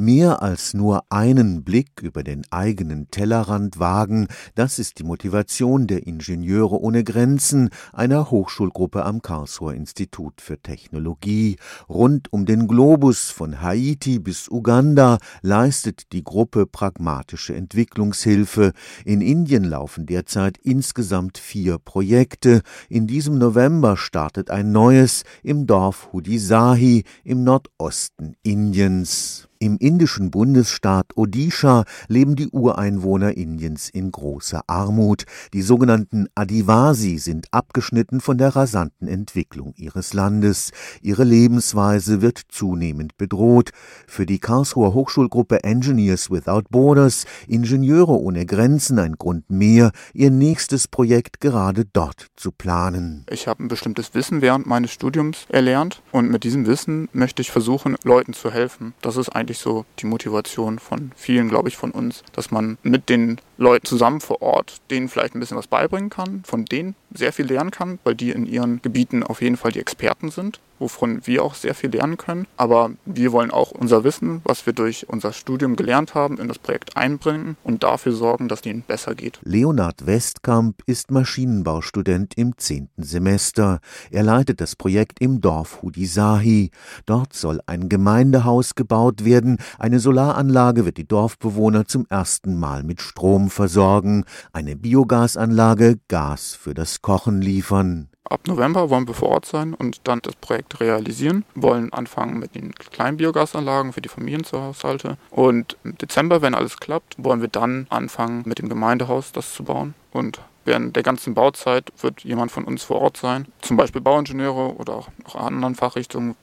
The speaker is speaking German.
Mehr als nur einen Blick über den eigenen Tellerrand wagen, das ist die Motivation der Ingenieure ohne Grenzen, einer Hochschulgruppe am Karlsruher Institut für Technologie. Rund um den Globus von Haiti bis Uganda leistet die Gruppe pragmatische Entwicklungshilfe. In Indien laufen derzeit insgesamt vier Projekte. In diesem November startet ein neues im Dorf Hudisahi im Nordosten Indiens. Im indischen Bundesstaat Odisha leben die Ureinwohner Indiens in großer Armut. Die sogenannten Adivasi sind abgeschnitten von der rasanten Entwicklung ihres Landes. Ihre Lebensweise wird zunehmend bedroht. Für die Karlsruher Hochschulgruppe Engineers Without Borders, Ingenieure ohne Grenzen, ein Grund mehr, ihr nächstes Projekt gerade dort zu planen. Ich habe ein bestimmtes Wissen während meines Studiums erlernt und mit diesem Wissen möchte ich versuchen, Leuten zu helfen. Das ist ein eigentlich so die Motivation von vielen, glaube ich, von uns, dass man mit den Leuten zusammen vor Ort denen vielleicht ein bisschen was beibringen kann, von denen sehr viel lernen kann, weil die in ihren Gebieten auf jeden Fall die Experten sind wovon wir auch sehr viel lernen können. Aber wir wollen auch unser Wissen, was wir durch unser Studium gelernt haben, in das Projekt einbringen und dafür sorgen, dass es ihnen besser geht. Leonhard Westkamp ist Maschinenbaustudent im zehnten Semester. Er leitet das Projekt im Dorf Hudisahi. Dort soll ein Gemeindehaus gebaut werden. Eine Solaranlage wird die Dorfbewohner zum ersten Mal mit Strom versorgen. Eine Biogasanlage Gas für das Kochen liefern. Ab November wollen wir vor Ort sein und dann das Projekt realisieren. Wir wollen anfangen mit den kleinen Biogasanlagen für die Familienhaushalte. Und im Dezember, wenn alles klappt, wollen wir dann anfangen mit dem Gemeindehaus das zu bauen. Und während der ganzen Bauzeit wird jemand von uns vor Ort sein. Zum Beispiel Bauingenieure oder auch noch anderen Fachrichtungen